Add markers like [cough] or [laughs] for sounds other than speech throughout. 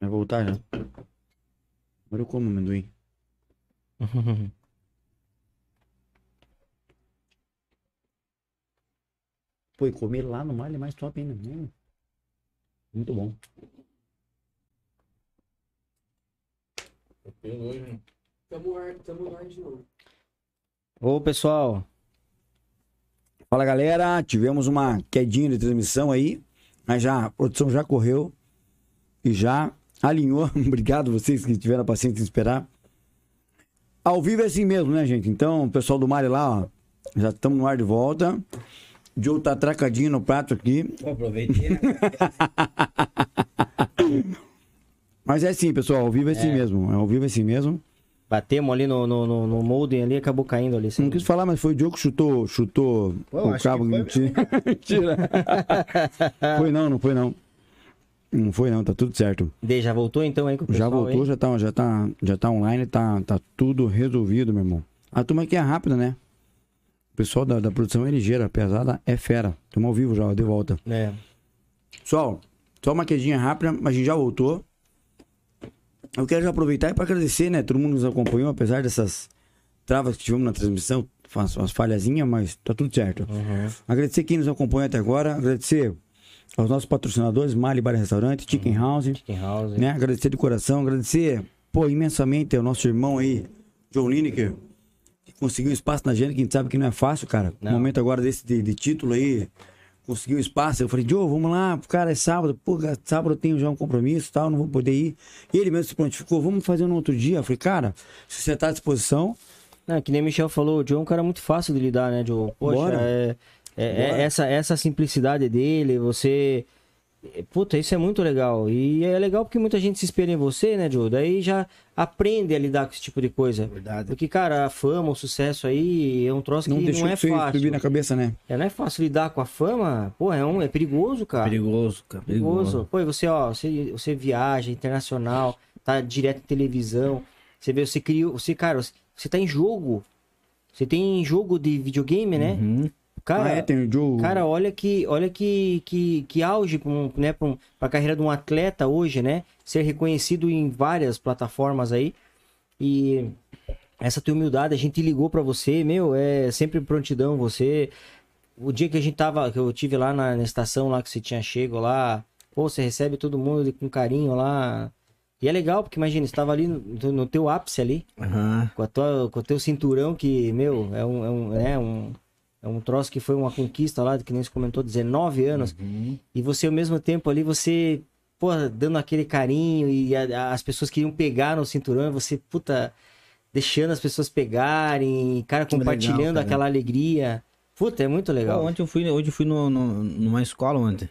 Vai voltar já. Agora eu como amendoim. [laughs] Pô, e comer lá no mar é mais top ainda. Hum. Muito bom. Tamo, tamo ar de novo. Ô, pessoal. Fala, galera. Tivemos uma quedinha de transmissão aí. Mas já, a produção já correu e já alinhou. [laughs] Obrigado vocês que tiveram a paciência de esperar. Ao vivo é assim mesmo, né, gente? Então, o pessoal do Mari lá, ó, já estamos no ar de volta. O Joe tá atracadinho no prato aqui. Pô, aproveitei, né? [laughs] Mas é assim, pessoal, ao vivo é assim mesmo. Ao vivo é assim mesmo. Batemos ali no, no, no, no molden ali, acabou caindo ali. assim. Não quis falar, mas foi o Diogo que chutou, chutou Pô, o cabo. que. Mentira. [laughs] foi não, não foi não. Não foi não, tá tudo certo. Dei, já voltou então aí com o já pessoal voltou, aí? já tá, já tá, já tá online, tá, tá tudo resolvido, meu irmão. A turma aqui é rápida, né? O pessoal da, da produção é ligeira, pesada é fera. Estamos ao vivo já, de volta. É. Pessoal, só uma quedinha rápida, mas a gente já voltou. Eu quero já aproveitar para agradecer, né? Todo mundo nos acompanhou, apesar dessas travas que tivemos na transmissão, faz umas falhazinhas, mas tá tudo certo. Uhum. Agradecer quem nos acompanha até agora, agradecer aos nossos patrocinadores, Mali Bar Restaurante, Chicken House, Chicken House. né? Agradecer de coração, agradecer, pô, imensamente ao nosso irmão aí, John Lineker, que conseguiu espaço na agenda, que a gente sabe que não é fácil, cara. No Não. momento agora desse de, de título aí, conseguiu espaço. Eu falei, Joe, vamos lá, cara, é sábado. Pô, sábado eu tenho já um compromisso e tal, não vou poder ir. E ele mesmo se prontificou, vamos fazer no outro dia. Eu falei, cara, se você tá à disposição, Não, que nem o Michel falou, o Joe é um cara muito fácil de lidar, né, Joe? Poxa, Bora. é, é- é essa, essa simplicidade dele, você. Puta, isso é muito legal. E é legal porque muita gente se espelha em você, né, Joe? Daí já aprende a lidar com esse tipo de coisa. Verdade. Porque, cara, a fama, o sucesso aí é um troço não que não é aí subir fácil. na cabeça, né? É, não é fácil lidar com a fama. Pô, é, um, é perigoso, cara. Perigoso, cara. Perigoso. Perigoso. Pô, e você, ó, você, você viaja internacional, tá direto em televisão. Você vê, você criou. Você, cara, você tá em jogo. Você tem jogo de videogame, né? Uhum. Cara, ah, é, tem o Joe. cara, olha que, olha que, que, que auge pra, um, né, um, pra carreira de um atleta hoje, né? Ser reconhecido em várias plataformas aí. E essa tua humildade, a gente ligou pra você, meu, é sempre prontidão você. O dia que a gente tava, que eu tive lá na, na estação lá que você tinha chego lá, pô, você recebe todo mundo com carinho lá. E é legal, porque imagina, você tava ali no, no teu ápice ali, Aham. com, a tua, com o teu cinturão, que, meu, é um, é um, é um, é um troço que foi uma conquista lá, que nem você comentou, 19 anos. Uhum. E você, ao mesmo tempo ali, você, pô, dando aquele carinho e a- a- as pessoas queriam pegar no cinturão e você, puta, deixando as pessoas pegarem, cara, Que legal, compartilhando cara. aquela alegria. Puta, é muito Pô, legal. ontem eu fui, hoje eu fui no, no- numa escola ontem.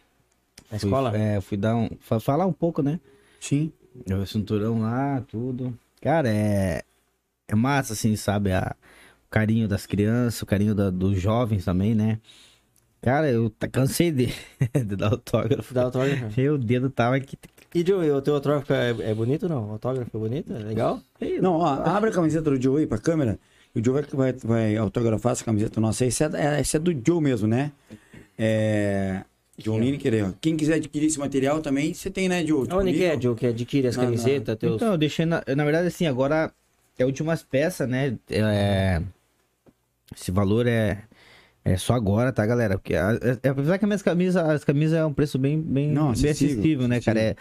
Na Fui- escola? é, fui dar um. fa- Falar um pouco, né? Sim. O cinturão lá, tudo. Cara, é. É massa, assim, sabe? A, carinho das crianças, o carinho da- dos jovens também, né? Cara, eu cansei de, [laughs] de dar autógrafo. Dá autógrafo. Meu dedo tava aqui. E Joe, o teu autógrafo é, é bonito ou não? O autógrafo é bonito? É legal? Não, ó, abre a camiseta do Joe aí pra câmera. O Joe vai, vai, vai autografar essa camiseta nossa. Essa é, é- essa é do Joe mesmo, né? É. John Lineker aí, ó. Quem quiser adquirir esse material também, você tem, né, Joe? Onde que é, Joe, que adquire as Na- na- camisetas, teus... Então, eu deixei na, na verdade assim, agora é últimas peças, né? É, esse valor é é só agora, tá, galera? Porque a- é- apesar que as minhas camisas, as camisas é um preço bem bem, Não, bem acessível, né, cara? É,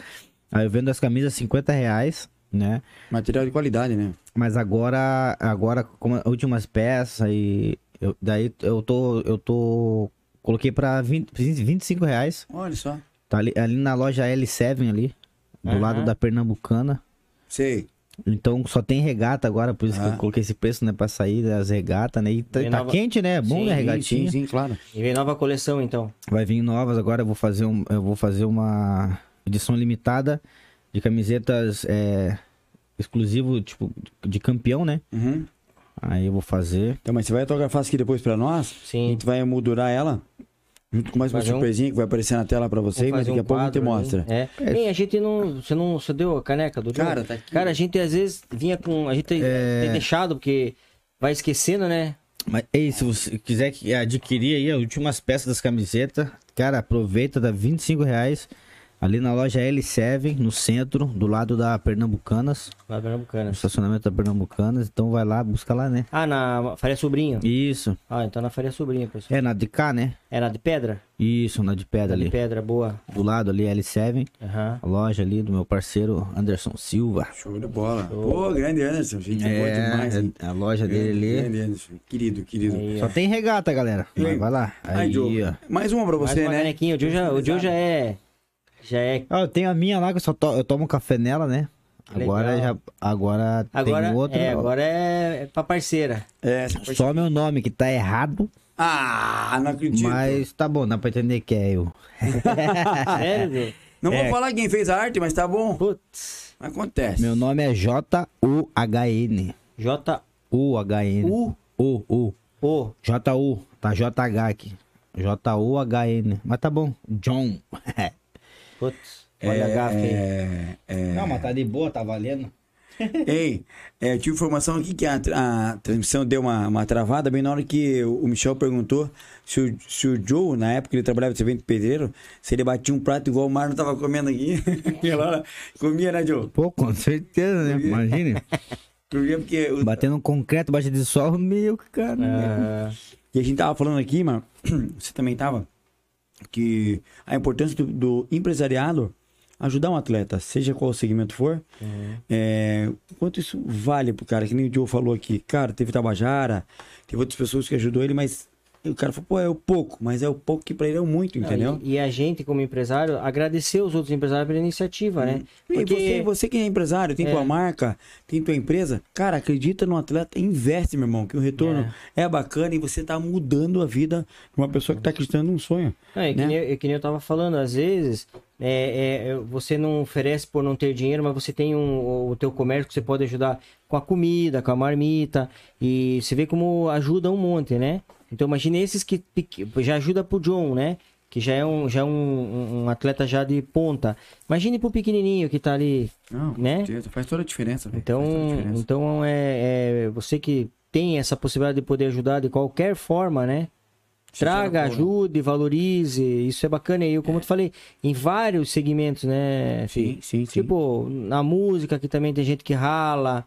aí eu vendo as camisas 50 reais, né? Material de qualidade, né? Mas agora, agora como as últimas peças e eu, daí eu tô eu tô coloquei para 20, 25 reais. Olha só. Tá ali, ali na loja L7 ali, do Aham. lado da Pernambucana. Sei. Então só tem regata agora, por isso que Ah. eu coloquei esse preço, né? Pra sair das regatas, né? E tá, tá nova- quente, né? É bom, Sim, né? Sim, Regatinha. sim, claro. E vem nova coleção, então. Vai vir novas agora, eu vou fazer, um, eu vou fazer uma edição limitada de camisetas é, exclusivo, tipo, de campeão, né? Uhum. Aí eu vou fazer. Então, mas você vai autografar isso aqui depois pra nós? A Sim. gente vai moldurar ela. Junto com mais uma Fazer um- surpresinha que vai aparecer na tela pra você, mas daqui a um pouco a gente mostra. É. Bem, a gente não. Você não. Você deu a caneca do? Cara, tá aqui. Cara, a gente às vezes vinha com. A gente É. tem deixado, porque vai esquecendo, né? Mas ei, se você quiser que- adquirir aí as últimas peças das camisetas, cara, aproveita, dá 25 reais. Ali na loja L7, no centro, do lado da Pernambucanas. Lá Pernambucana. No estacionamento da Pernambucanas. Então vai lá, busca lá, né? Ah, na Faria Sobrinho. Isso. Ah, então na Faria Sobrinho, pessoal. É na de cá, né? É na de pedra? Isso, na de pedra Na de ali. pedra, boa. Do lado ali, L7. Aham. A loja ali do meu parceiro Anderson Silva. Show de bola. Pô, grande Anderson. Gente boa demais, hein? é a loja dele ali. Grande Anderson. Querido, querido. Aí, Só ó. tem regata, galera. Vai, vai lá. Aí, Aí, ó. Mais uma pra Mais você, uma né? canequinha. O Joe já, o Joe já é... Já é... Ah, eu tenho a minha lá que eu só to- eu tomo café nela, né? Agora legal. já agora, Agora, tem outra. é, agora é, é pra parceira. É, Só meu nome que tá errado, Ah, não acredito. mas tá bom, dá pra entender que é eu. [laughs] [laughs] Sério? Não É. vou falar quem fez a arte, mas tá bom. Putz. Acontece. Meu nome é J-U-H-N. J... U-H-N. U... U, U. O. J-U. Tá J-H aqui. J-U-H-N. Mas tá bom. John. [laughs] Putz. Olha a gafe aí. É, é... Não, mas tá de boa, tá valendo. [laughs] Ei, é, eu tive informação aqui que a, a transmissão deu uma, uma travada bem na hora que o, Michel perguntou se o, se o Joe, na época que ele trabalhava de evento pedreiro, se ele batia um prato igual o Marlon tava comendo aqui. [laughs] Aquela hora comia, né, Joe? Pô, com certeza, né? Imagine. [laughs] Comia porque... o- Batendo um concreto, baixa de sol, meu, cara. Ah, E a gente tava falando aqui, mano, [clears throat] você também tava, que a importância do, do empresariado ajudar um atleta, seja qual o segmento for, é, quanto isso vale pro cara, que nem o Joe falou aqui, cara, teve Tabajara, teve outras pessoas que ajudou ele, mas o cara falou, pô, é o pouco, mas é o pouco que pra ele é o muito, entendeu? E, e a gente, como empresário, agradecer os outros empresários pela iniciativa, né? E você, você que é empresário, tem É. tua marca, tem tua empresa, cara, acredita no atleta, investe, meu irmão, que o retorno é, bacana e você tá mudando a vida de uma pessoa que tá acreditando num sonho. Não, é que, né? nem, é que nem eu tava falando, às vezes é, é, você não oferece por não ter dinheiro, mas você tem um, o teu comércio que você pode ajudar com a comida, com a marmita, e você vê como ajuda um monte, né? Então imagine esses que já ajuda pro John, né? Que já é um, já é um, um- atleta já de ponta. Imagine pro pequenininho que tá ali, Não, Né? faz toda a diferença. Faz toda a Então, diferença. então é, é você que tem essa possibilidade de poder ajudar de qualquer forma, né? Traga, ajude, valorize, isso é bacana. E eu, como eu te falei, em vários segmentos, né? Sim, sim, sim. Tipo, na música, que também tem gente que rala,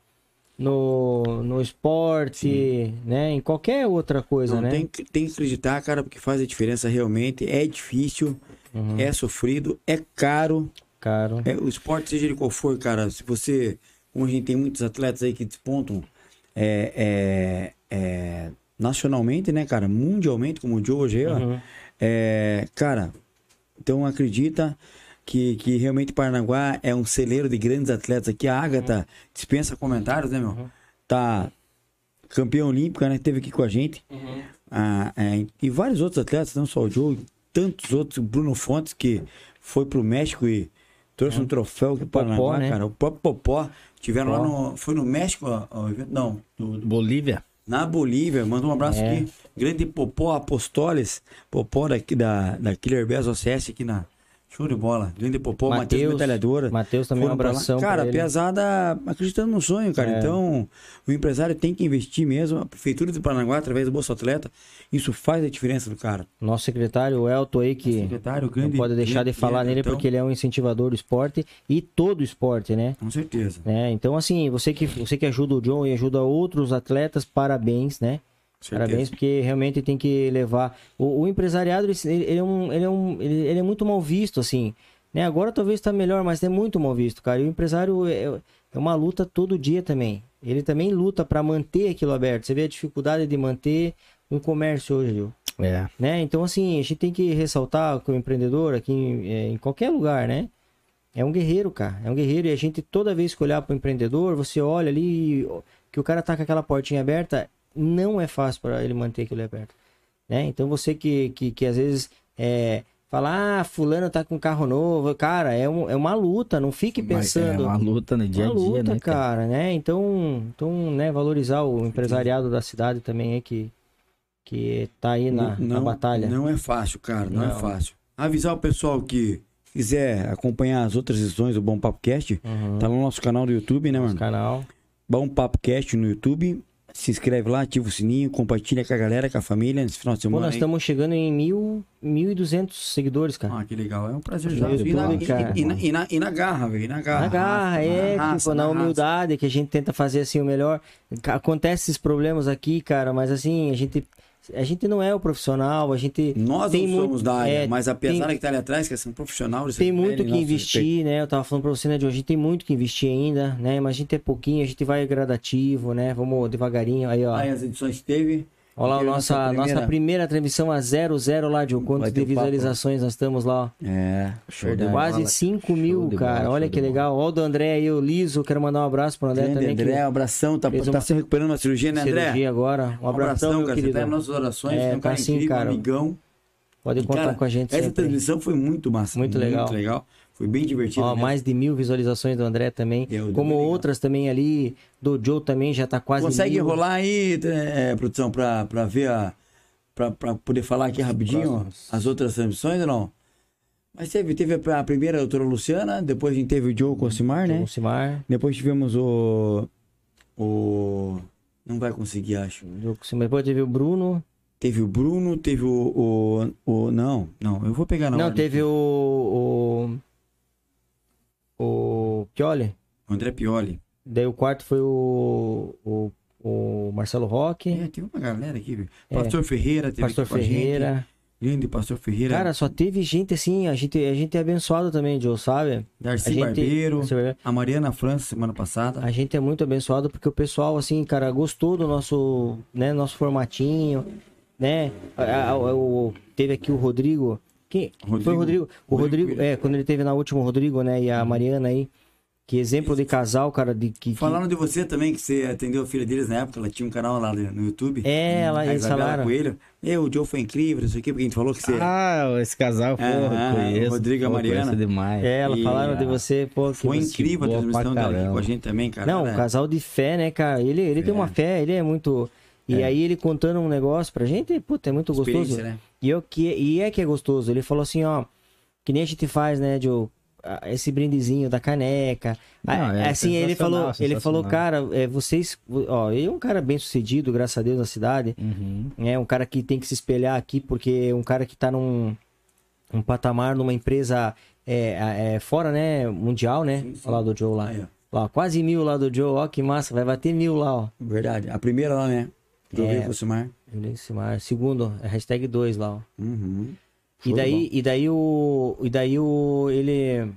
no, no esporte, né? Em qualquer outra coisa, Não, né? tem, que- tem que acreditar, cara, porque faz a diferença realmente. É difícil, Uhum. é sofrido, é caro. Caro. É, o esporte, seja ele qual for, cara, se você. Como a gente tem muitos atletas aí que despontam é, é, é, nacionalmente, né, cara? Mundialmente, como o Joe hoje, ó, Uhum. é, cara, então acredita que, que realmente Paranaguá é um celeiro de grandes atletas aqui. A Agatha dispensa comentários, né, meu? Tá campeã olímpica, né? Teve aqui com a gente. Ah, é, e vários outros atletas, não só o Joe, tantos outros, o Bruno Fontes, que foi pro México e trouxe um troféu aqui para Paranaguá, né? cara. O próprio Popó. Tiveram lá Popó. no. Foi no México, o evento? Não, no- Bolívia. na Bolívia. Manda um abraço É. aqui. Grande Popó Apostoles. Popó daqui da, da Killer Bass OCS aqui na. Show de bola. Grande Popó, Matheus Metralhadora. Matheus também um pra lá. abração Cara, pesada acreditando no sonho, cara. É. Então, o empresário tem que investir mesmo. A Prefeitura de Paranaguá, através do Bolsa Atleta, isso faz a diferença do cara. Nosso secretário, o Elton aí, que Secretário, não pode deixar de falar Diego, nele então, porque ele é um incentivador do esporte e todo o esporte, né? Com certeza. né? Então, assim, você que, você que ajuda o John e ajuda outros atletas, parabéns, né? Certeza. Parabéns, porque realmente tem que levar. O, o empresariado, ele, ele é um, ele, é um, ele, ele é muito mal visto, assim. Né? Agora talvez está melhor, mas é muito mal visto, cara. E o empresário é, é uma luta todo dia também. Ele também luta para manter aquilo aberto. Você vê a dificuldade de manter um comércio hoje, Gil É. né? Então, assim, a gente tem que ressaltar que o empreendedor aqui em, é, em qualquer lugar, né? É um guerreiro, cara. É um guerreiro e a gente, toda vez que olhar para o empreendedor, você olha ali que o cara tá com aquela portinha aberta, não é fácil para ele manter aquilo aberto, né? Então, você que, que, que às vezes é, fala, ah, fulano tá com carro novo, cara, é, um, é uma luta, não fique Mas pensando... É uma luta no dia a uma dia, luta, né, cara? cara, né? Então, então, né, valorizar o empresariado da cidade também é que, que tá aí na, na batalha. Não é fácil, cara. Não, é Não. fácil. Avisar o pessoal que quiser acompanhar as outras edições do Bom Papo Cast, Uhum. tá no nosso canal do YouTube, né, Nosso mano? canal. Bom Papo Cast no YouTube. Se inscreve lá, ativa o sininho, compartilha com a galera, com a família nesse final de Pô, semana. nós aí. estamos chegando em mil, 1.200 seguidores, cara. Ah, que legal. É um prazer já. E na, e, e na, e na- e na garra, velho. Na garra. Na garra, é, raça, tipo, na raça. humildade, que a gente tenta fazer assim o melhor. Acontece esses problemas aqui, cara, mas assim, a gente, a gente não é o profissional, a gente Nós tem não somos muito- da área, é, mas apesar tem- que tá ali atrás, que é um profissional, tem muito que investir, né? Eu tava falando pra você, né, de hoje, a gente tem muito que investir ainda, né? Mas a gente é pouquinho, a gente vai gradativo, né? Vamos devagarinho. Aí, ó. respeito. Aí as edições que teve. Olha lá, nossa, nossa nossa primeira- primeira transmissão a 00 lá, de quantos Vai de um papo. visualizações nós estamos lá, ó. É, show de Verdade. Quase bola. 5 mil, de cara. Olha que de legal. Ó, o do André aí, o Liso. Quero mandar um abraço pro André Grande também. que André, abração. Tá, tá uma se recuperando na cirurgia, né, André? cirurgia agora. Um abração, meu cara. querido. Você tá nossas orações, É, um tá cara sim, incrível, cara. amigão. Pode contar cara, com a gente Essa sempre. transmissão foi muito massa. Muito legal. Muito legal. Foi bem divertido. Ó, mesmo. mais de mil visualizações do André também. Eu, Como legal. outras também ali. Do Joe também já tá quase Consegue mil. enrolar aí, é, produção, pra, pra ver a. Pra, pra poder falar aqui rapidinho próximos. as outras transmissões ou não? Mas teve, teve a primeira, a doutora Luciana, depois a gente teve o Joe Cosimar, né? Joe Simar. Depois tivemos o. O. Não vai conseguir, acho. Joe. Depois teve o Bruno. Teve o Bruno, teve o. o, o não, não, eu vou pegar na Não, ordem. teve o. O. O Pioli. O André Pioli. Daí o quarto foi o. O, o Marcelo Roque. É, tem uma galera aqui? É. Pastor Ferreira teve Pastor a. Ferreira. Grande Pastor Ferreira. Cara, só teve gente assim, a gente, a gente é abençoado também, Joe, sabe? Darcy a gente, Barbeiro. A Mariana França, semana passada. A gente é muito abençoado porque o pessoal, assim, cara, gostou do nosso, né, nosso formatinho, né? A- a- o- teve aqui o Rodrigo. Quem? Foi o Rodrigo- Rodrigo. O Rodrigo Rodrigo, é, quando ele teve na última, o Rodrigo, né? E a Mariana aí. Que exemplo de casal, cara, de que. que- Falaram de você também, que você atendeu a filha deles na época, ela tinha um canal lá no YouTube. É, ela- eles falaram. Coelho. Meu, o Joe foi incrível, não sei o quê, porque a gente falou que você... Ah, esse casal, pô, Ah, conheço. o Rodrigo e a Mariana. demais. É, ela E, falaram de você, pô. que foi incrível a transmissão dela aqui com a gente também, cara. Não, um é- casal de fé, né, cara? Ele, ele tem uma fé, ele é muito. E aí ele contando um negócio pra gente, puta, é muito gostoso. né? E, eu, que, e é que é gostoso. Ele falou assim, ó, que nem a gente faz, né, Joe? Esse brindezinho da caneca. Não, Ah, é assim, ele falou, ele falou, cara, é, vocês, ó, ele é um cara bem sucedido, graças a Deus, na cidade. Uhum. É um cara que tem que se espelhar aqui, porque é um cara que tá num um patamar, numa empresa é, é, fora, né, mundial, né? Sim, sim. Lá do Joe lá. Ó. Lá, quase mil lá do Joe, ó, que massa, vai bater mil lá, ó. Verdade. A primeira lá, né? Do É. Rio Cosmar. Eunice Mar. Segundo, é hashtag 2 lá, ó. Uhum. E daí, e daí o. E daí o. Ele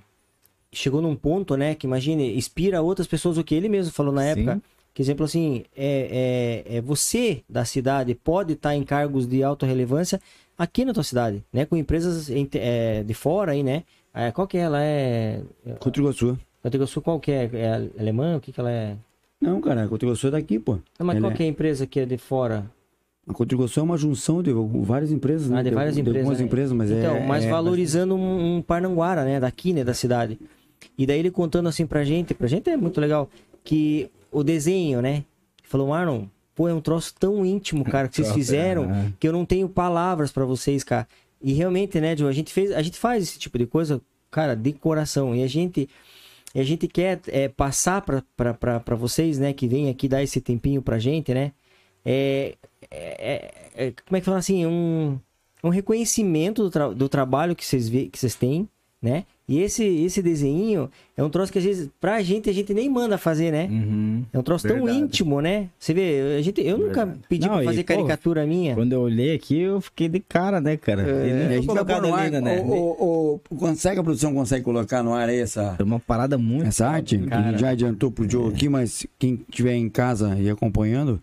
chegou num ponto, né? Que imagine, inspira outras pessoas, o que ele mesmo falou na Sim. época. Que exemplo assim, é, é, é você da cidade pode estar em cargos de alta relevância aqui na tua cidade, né? Com empresas é, de fora aí, né? É, qual que é ela? É. Contra Iguaçu. Sul, qual que é? É alemã? O que que ela é? Não, cara, a Contra o Iguaçu é daqui, pô. Não, mas Ela qual é- que é a empresa que é de fora? A Contra o Iguaçu é uma junção de várias empresas, né? Ah, de várias empresas, algumas né? empresas, mas é... Então, mas é- valorizando um, um Parnanguara, né? Daqui, né? Da cidade. E daí ele contando assim pra gente, pra gente é muito legal, que o desenho, né? Falou, Marlon, pô, é um troço tão íntimo, cara, que vocês [laughs] fizeram, é. que eu não tenho palavras pra vocês, cara. E realmente, né, Joe, a gente fez, a gente faz esse tipo de coisa, cara, de coração. E a gente, e a gente quer é, passar pra vocês, né, que vem aqui dar esse tempinho pra gente, né? É, é- é- como é que fala assim, um, um reconhecimento do, tra- do trabalho que vocês que vocês têm, né? E esse esse desenho é um troço que às vezes pra gente a gente nem manda fazer, né? Uhum. É um troço tão Verdade. íntimo, né? Você vê, a gente, eu nunca Verdade. pedi Não, pra e, fazer pô, caricatura minha. Quando eu olhei aqui, eu fiquei de cara, né, cara? É, a gente colocado ar, ainda, né? o, o, o- consegue a produção consegue colocar no ar aí essa, É uma parada muito. essa arte? Que a Cara. gente já adiantou pro Joe aqui, mas quem estiver em casa e acompanhando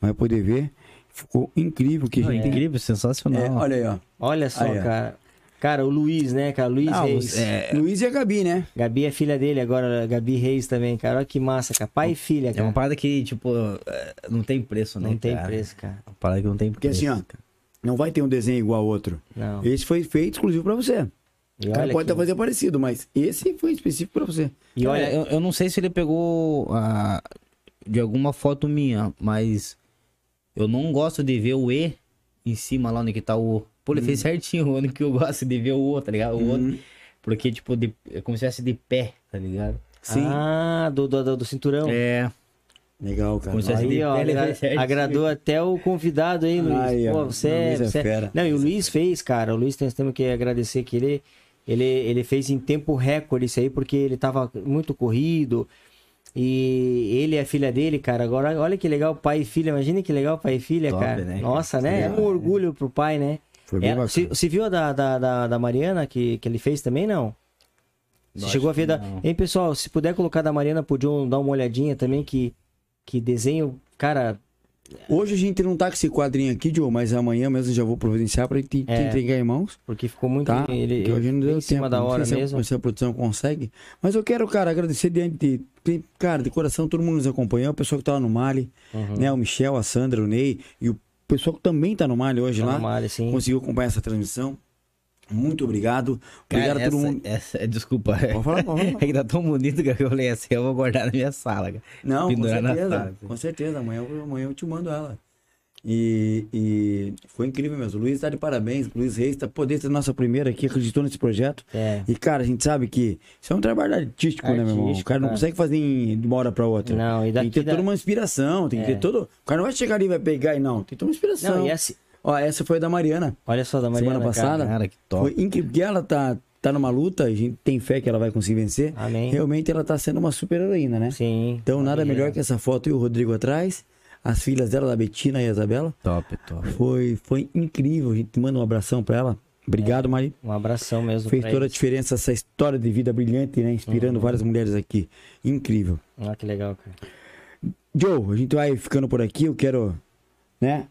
vai poder ver. Ficou incrível que a Não, gente tem. incrível, sensacional. É, olha aí, ó. Olha só, Aí, cara. Cara, o Luiz, né, cara? Luiz Não, Reis. é, Luiz e a Gabi, né? Gabi é filha dele agora, Gabi Reis também, cara. Olha que massa, cara. Pai e filha, é cara. uma parada que, tipo, é, não tem preço, né? Não tem cara? preço, cara. Uma parada que não tem Porque preço. assim, ó, não vai ter um desenho igual ao outro. Não. Esse foi feito exclusivo pra você. E O cara pode que- até fazer parecido, mas esse foi específico pra você. E Cara, olha, eu, eu não sei se ele pegou ah, de alguma foto minha, mas eu não gosto de ver o E em cima lá onde que tá o. Pô, ele fez certinho, o único que eu gosto de ver o O, tá ligado? O outro. Porque, tipo, de, é como se fosse de pé, tá ligado? Sim. Ah, do, do, do- cinturão. É. Legal, cara. Comecei a Aí, ó, Ele agra- agradou até o convidado aí, Luiz. Aí, ó, Pô, você, o Luiz é você- fera. Não, e o Luiz fez, cara. O Luiz tem- temos que agradecer que ele, ele, ele fez em tempo recorde isso aí, porque ele tava muito corrido. E ele e a filha dele, cara. Agora, olha que legal, pai e filha. Imagina que legal, pai e filha, Top, cara. né, cara? Nossa, né? É um Legal, orgulho pro pai, né? Foi bem É, bacana. você, você viu a da, da, da, da Mariana que, que ele fez também, não? Você chegou a ver da. não. Hein, pessoal, se puder colocar da Mariana pro John dar uma olhadinha também, que, que desenho, cara, Hoje a gente não tá com esse quadrinho aqui, Joe, mas amanhã mesmo eu já vou providenciar pra gente É. entregar em mãos. porque ficou muito. Tá? Ele, Porque hoje não deu em cima tempo. da não hora sei se a- mesmo. Se a, produção consegue. Mas eu quero, cara, agradecer diante de. de- Cara, de coração, todo mundo nos acompanhou. O pessoal que tava no Mali, Uhum. né? O Michel, a Sandra, o Ney e o pessoal que também tá no Mali hoje Tá lá. no Mali, sim. Conseguiu acompanhar essa transmissão. Muito obrigado. Cara, Obrigado a todo essa, mundo. essa- desculpa. Pode falar, pode falar. [laughs] É que tá tão bonito que eu falei assim, eu vou guardar na minha sala, cara. Não, com Pendurar na certeza. sala. Com certeza. Amanhã, amanhã eu te mando ela. E, e foi incrível mesmo. O Luiz tá de parabéns. O Luiz Reis tá poder ser nossa primeira aqui, acreditou nesse projeto. É. E, cara, a gente sabe que isso é um trabalho artístico, né, meu irmão? O Artístico, cara não cara. consegue fazer em- de uma hora pra outra. Não, e Tem daqui que ter da- toda uma inspiração, tem que É. ter todo. O cara não vai chegar ali e vai pegar e não. Tem que ter uma inspiração. Não, e essa, Ó, essa foi a da Mariana. olha só da Mariana. Semana passada. Cara, que top. Foi incrível. Porque ela tá, tá numa luta, a gente tem fé que ela vai conseguir vencer. Amém. Realmente ela tá sendo uma super heroína, né? Sim. Então, nada melhor que essa foto e o Rodrigo atrás. As filhas dela, da Betina e a Isabela. Top, top. Foi, foi incrível. A gente manda um abração pra ela. Obrigado, Mari. Um abração mesmo. Fez toda a eles. diferença essa história de vida brilhante, né? Inspirando várias mulheres aqui. Incrível. Ah, que legal, cara. Joe, a gente vai ficando por aqui. Eu quero, né?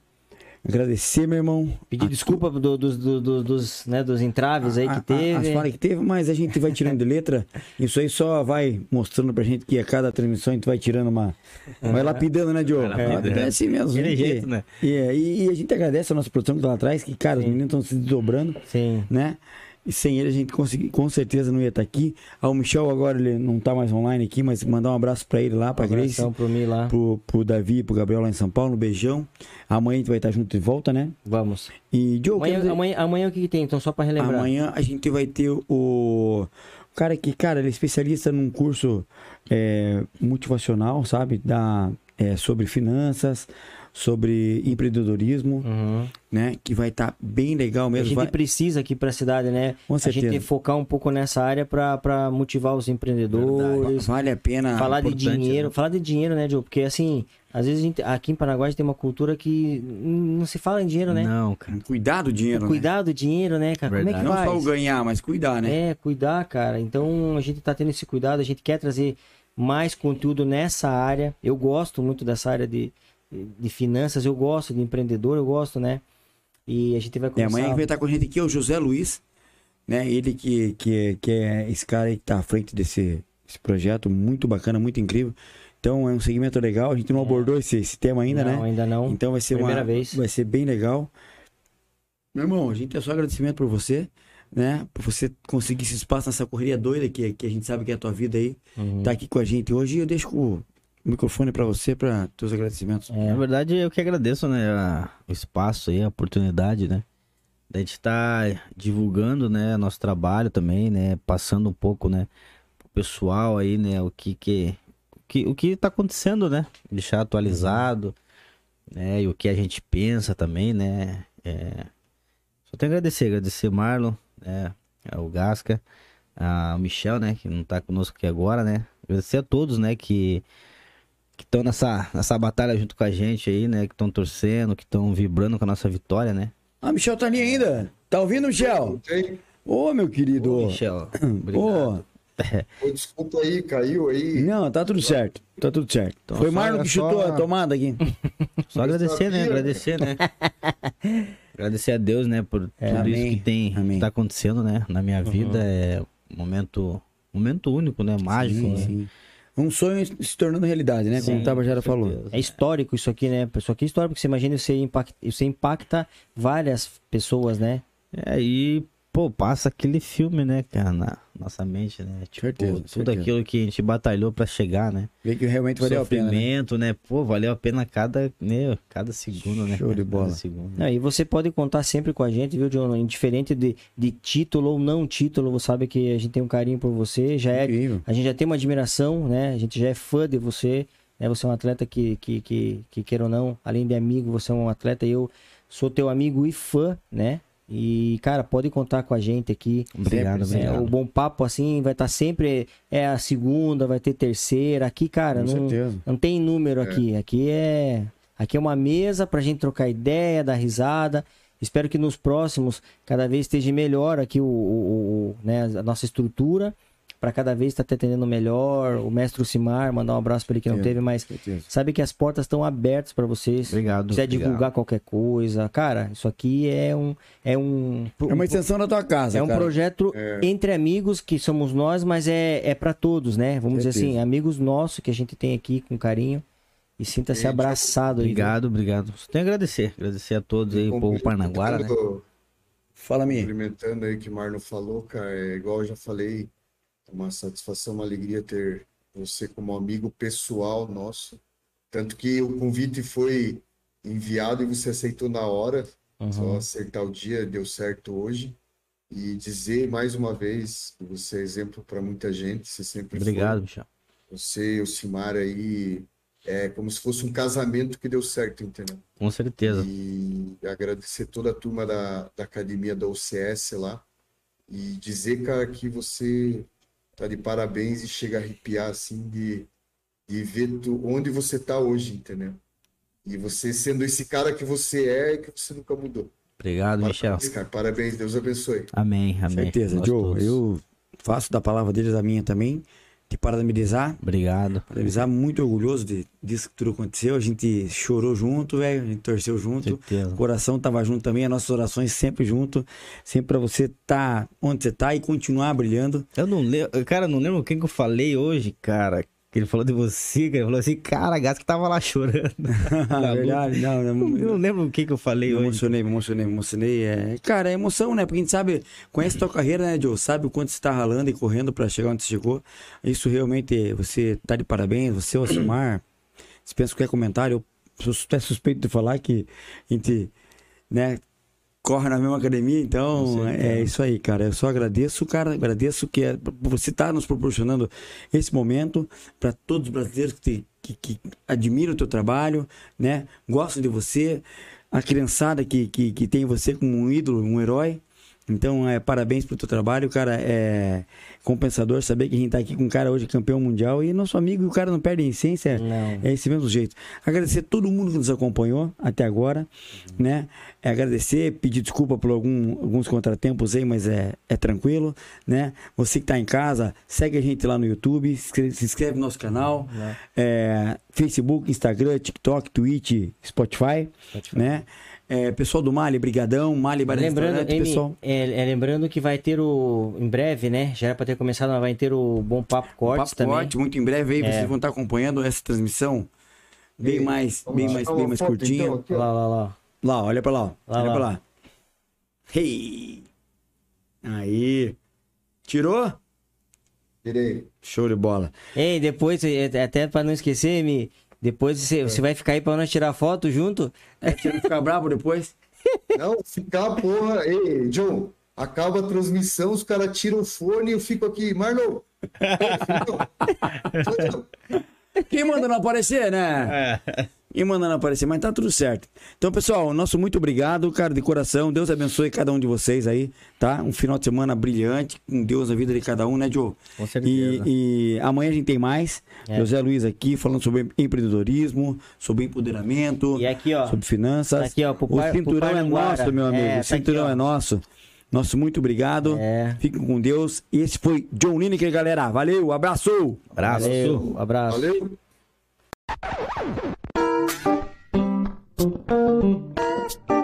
Agradecer, meu irmão. Pedir desculpa do- dos, do- do- dos, né, dos entraves aí A- que a- teve. As falhas que teve, mas a gente vai tirando de letra. Isso aí só vai mostrando pra gente que a cada transmissão a gente vai tirando uma. Vai lapidando, né, Joe? Vai lapidando. É assim mesmo. Gente. jeito, né? E, e- e a gente agradece a nossa produção que tá lá atrás, que, cara, os meninos estão se desdobrando, Sim. né? E sem ele a gente consegui, com certeza não ia estar aqui. Ah, o Michel agora ele não tá mais online aqui, mas mandar um abraço pra ele lá, Um Grace, pro mim lá. pro, pro Davi pro Gabriel lá em São Paulo. Um beijão. Amanhã a gente vai estar junto de volta, né? Vamos. E, Joe, Amanhã, dizer- amanhã, amanhã o que, que tem? Então, só pra relembrar. Amanhã a gente vai ter o, o cara que, cara, ele é especialista num curso é, motivacional, sabe? Da, é, sobre finanças, sobre empreendedorismo, Uhum. né? Que vai estar bem legal A mesmo. gente Vai- precisa aqui pra cidade, né? Com a certeza. gente focar um pouco nessa área pra, pra motivar os empreendedores. Vale a pena. falar de dinheiro, né? falar de dinheiro, né, Joe? Porque assim, às vezes a gente, aqui em Paraguai a gente tem uma cultura que não se fala em dinheiro, né? Não, cara. Cuidar do dinheiro, né? Cuidar do dinheiro, né, cara? Como é que Verdade. Não faz? só o ganhar, mas cuidar, né? É, cuidar, cara. Então a gente tá tendo esse cuidado, a gente quer trazer mais conteúdo nessa área. Eu gosto muito dessa área de, de finanças, eu gosto de empreendedor, eu gosto, né? E a gente vai começar... amanhã quem vai estar com a gente aqui é o José Luiz, né? Ele que, que, que é esse cara aí que tá à frente desse, esse projeto, muito bacana, muito incrível. Então é um segmento legal, a gente não abordou esse, esse tema ainda, não, né? ainda não. Então vai ser Primeira uma, vez. vai ser bem legal. Meu irmão, a gente tem só agradecimento por você, né? Por você conseguir esse espaço nessa correria doida que, que a gente sabe que é a tua vida aí, Uhum. tá aqui com a gente hoje. Eu deixo o microfone pra você, para teus agradecimentos. É. Na verdade, eu que agradeço, né, o espaço aí, a oportunidade, né, da gente estar divulgando, né, nosso trabalho também, né, passando um pouco, né, pro pessoal aí, né, o que que, o que, o que tá acontecendo, né, deixar atualizado, né, e o que a gente pensa também, né, é... só tenho a agradecer, agradecer Marlon, né, o Gasca, a Michel, né, que não tá conosco aqui agora, né, agradecer a todos, né, que que estão nessa, nessa batalha junto com a gente aí, né? Que estão torcendo, que estão vibrando com a nossa vitória, né? Ah, Michel tá ali ainda. Tá ouvindo, Michel? Ô, meu querido. Ô, Michel, obrigado. [laughs] Ô, desculpa aí, caiu aí. não, tá tudo certo. Tá tudo certo. Então, Foi só- Marlon que só- chutou a tomada aqui. [laughs] Só agradecer, né? Agradecer, né? [laughs] agradecer a Deus, né? Por tudo isso amém, que tem amém. que tá acontecendo, né? Na minha vida é um momento, momento único, né? Mágico, Sim, né? sim. Um sonho se tornando realidade, né? Como Sim, o Tabajara com falou. É histórico isso aqui, né? Isso aqui é histórico, porque você imagina você impacta, você impacta várias pessoas, né? É, e, pô, passa aquele filme, né, cara, na nossa mente, né? Tipo, Certeza, tudo certeza. aquilo que a gente batalhou pra chegar, né? Vê que realmente valeu a pena. Né? Sofrimento, né? Pô, valeu a pena cada, né, cada segundo, né? Show de bola. Cada segundo. Não, e você pode contar sempre com a gente, viu, John? Indiferente de, de título ou não título, você sabe que a gente tem um carinho por você, já é Incrível. A gente já tem uma admiração, né? A gente já é fã de você. né? Você é um atleta que, que, que, que queira ou não, além de amigo, você é um atleta e eu sou teu amigo e fã, né? E, cara, pode contar com a gente aqui. Obrigado, É, obrigado. o bom papo, assim, vai estar sempre. É a segunda, vai ter terceira. Aqui, cara, Com não, certeza. não tem número aqui. Aqui é. Aqui é uma mesa pra gente trocar ideia, dar risada. Espero que nos próximos cada vez esteja melhor aqui o, o- o- né, a nossa estrutura. Pra cada vez estar te atendendo melhor. O mestre Simar, mandar um abraço pra ele que não É. teve, mas certeza. sabe que as portas estão abertas pra vocês. Obrigado. Se quiser obrigado. divulgar qualquer coisa, cara, isso aqui é um. É um. É uma extensão da tua casa, É um cara. projeto entre amigos que somos nós, mas é, é para todos, né? Vamos dizer assim, amigos nossos que a gente tem aqui com carinho. E sinta-se abraçado aí. Obrigado, obrigado. Só tenho a agradecer. Agradecer a todos aí, o povo parnaguara, né? Fala, Mi. Complementando aí o que o Marlon falou, cara, é igual eu já falei, é uma satisfação, uma alegria ter você como amigo pessoal nosso. Tanto que o convite foi enviado e você aceitou na hora, só Uhum. acertar o dia, deu certo hoje. E dizer mais uma vez que você é exemplo para muita gente, você sempre foi. Obrigado, Michel. Você e o Simar aí, é como se fosse um casamento que deu certo, entendeu? Com certeza. E agradecer toda a turma da, da academia da OCS lá. E dizer, cara, que você tá de parabéns e chega a arrepiar, assim, de, de ver tu, onde você tá hoje, entendeu? E você sendo esse cara que você é e que você nunca mudou. Obrigado, Michel. Parabéns, cara. Parabéns, Deus abençoe. Amém, amém. Certeza, Nós Joe. todos. Eu faço da palavra deles a minha também. Te parabenizar. Obrigado. Parabenizar, muito orgulhoso de, disso que tudo aconteceu. A gente chorou junto, velho. A gente torceu junto. Certeza. O coração tava junto também. As nossas orações sempre junto. Sempre pra você estar onde você tá e continuar brilhando. Eu não lembro, cara, não lembro quem que eu falei hoje, cara. Que ele falou de você, cara. Ele falou assim, cara, Gás que tava lá chorando. [laughs] Verdade, não, Eu não, não lembro o que que eu falei Me hoje. emocionei, me emocionei, me emocionei. É, cara, é emoção, né? Porque a gente sabe, conhece tua carreira, né, Joe? Sabe o quanto você tá ralando e correndo pra chegar onde você chegou. Isso realmente, você tá de parabéns, você, o Alcimar. Se pensa qualquer comentário, eu sou até suspeito de falar que a gente, né, corre na mesma academia, então é isso aí, cara. Eu só agradeço, cara, agradeço que é, você estar nos proporcionando esse momento para todos os brasileiros que, que, que admiram o teu trabalho, né? Gostam de você, a criançada que, que, que tem você como um ídolo, um herói. Então, é, parabéns pelo teu trabalho, cara. É compensador saber que a gente tá aqui com um cara hoje campeão mundial e nosso amigo, e o cara não perde a essência. Não. É esse mesmo jeito. Agradecer todo mundo que nos acompanhou até agora, né? É agradecer, pedir desculpa por algum- alguns contratempos aí, mas é, é tranquilo, né? Você que tá em casa, segue a gente lá no YouTube, se inscreve, se inscreve no nosso canal, é, Facebook, Instagram, TikTok, Twitch, Spotify, né? É, pessoal do Mali, brigadão, Mali Bar Lembrando, pessoal. é, é, lembrando que vai ter o. Em breve, né? Já era pra ter começado, mas vai ter o Bom Papo Cortes Papo também. Forte, muito em breve aí, É. vocês vão estar acompanhando essa transmissão bem mais, bem mais, bem mais curtinha. Então. Lá, lá, lá. Lá, olha pra lá, ó. Lá, olha lá. pra lá. Hey! Aí. Tirou? Tirei. Show de bola. Ei, depois, é, até pra não esquecer, Me, depois você, você vai ficar aí pra nós tirar foto junto? É, você não ficar bravo depois? [laughs] Não, ficar, porra. Ei, John, acaba a transmissão, os caras tiram o fone e eu fico aqui, Marlon. [laughs] Quem manda não aparecer, né? Quem manda não aparecer, mas tá tudo certo. Então, pessoal, nosso muito obrigado, cara, de coração. Deus abençoe cada um de vocês aí, tá? Um final de semana brilhante, com Deus na vida de cada um, né, Joe? Com certeza. E, e amanhã a gente tem mais. É. José Luiz aqui falando sobre empreendedorismo, sobre empoderamento, E aqui, ó. sobre finanças. Tá aqui, ó, pro o cinturão é nosso, meu amigo. É, o tá cinturão aqui, é nosso. Nosso muito obrigado. É. Fiquem com Deus. E esse foi John Lineker, galera. Valeu, abraço! Abraço. Valeu, abraço. Valeu. Música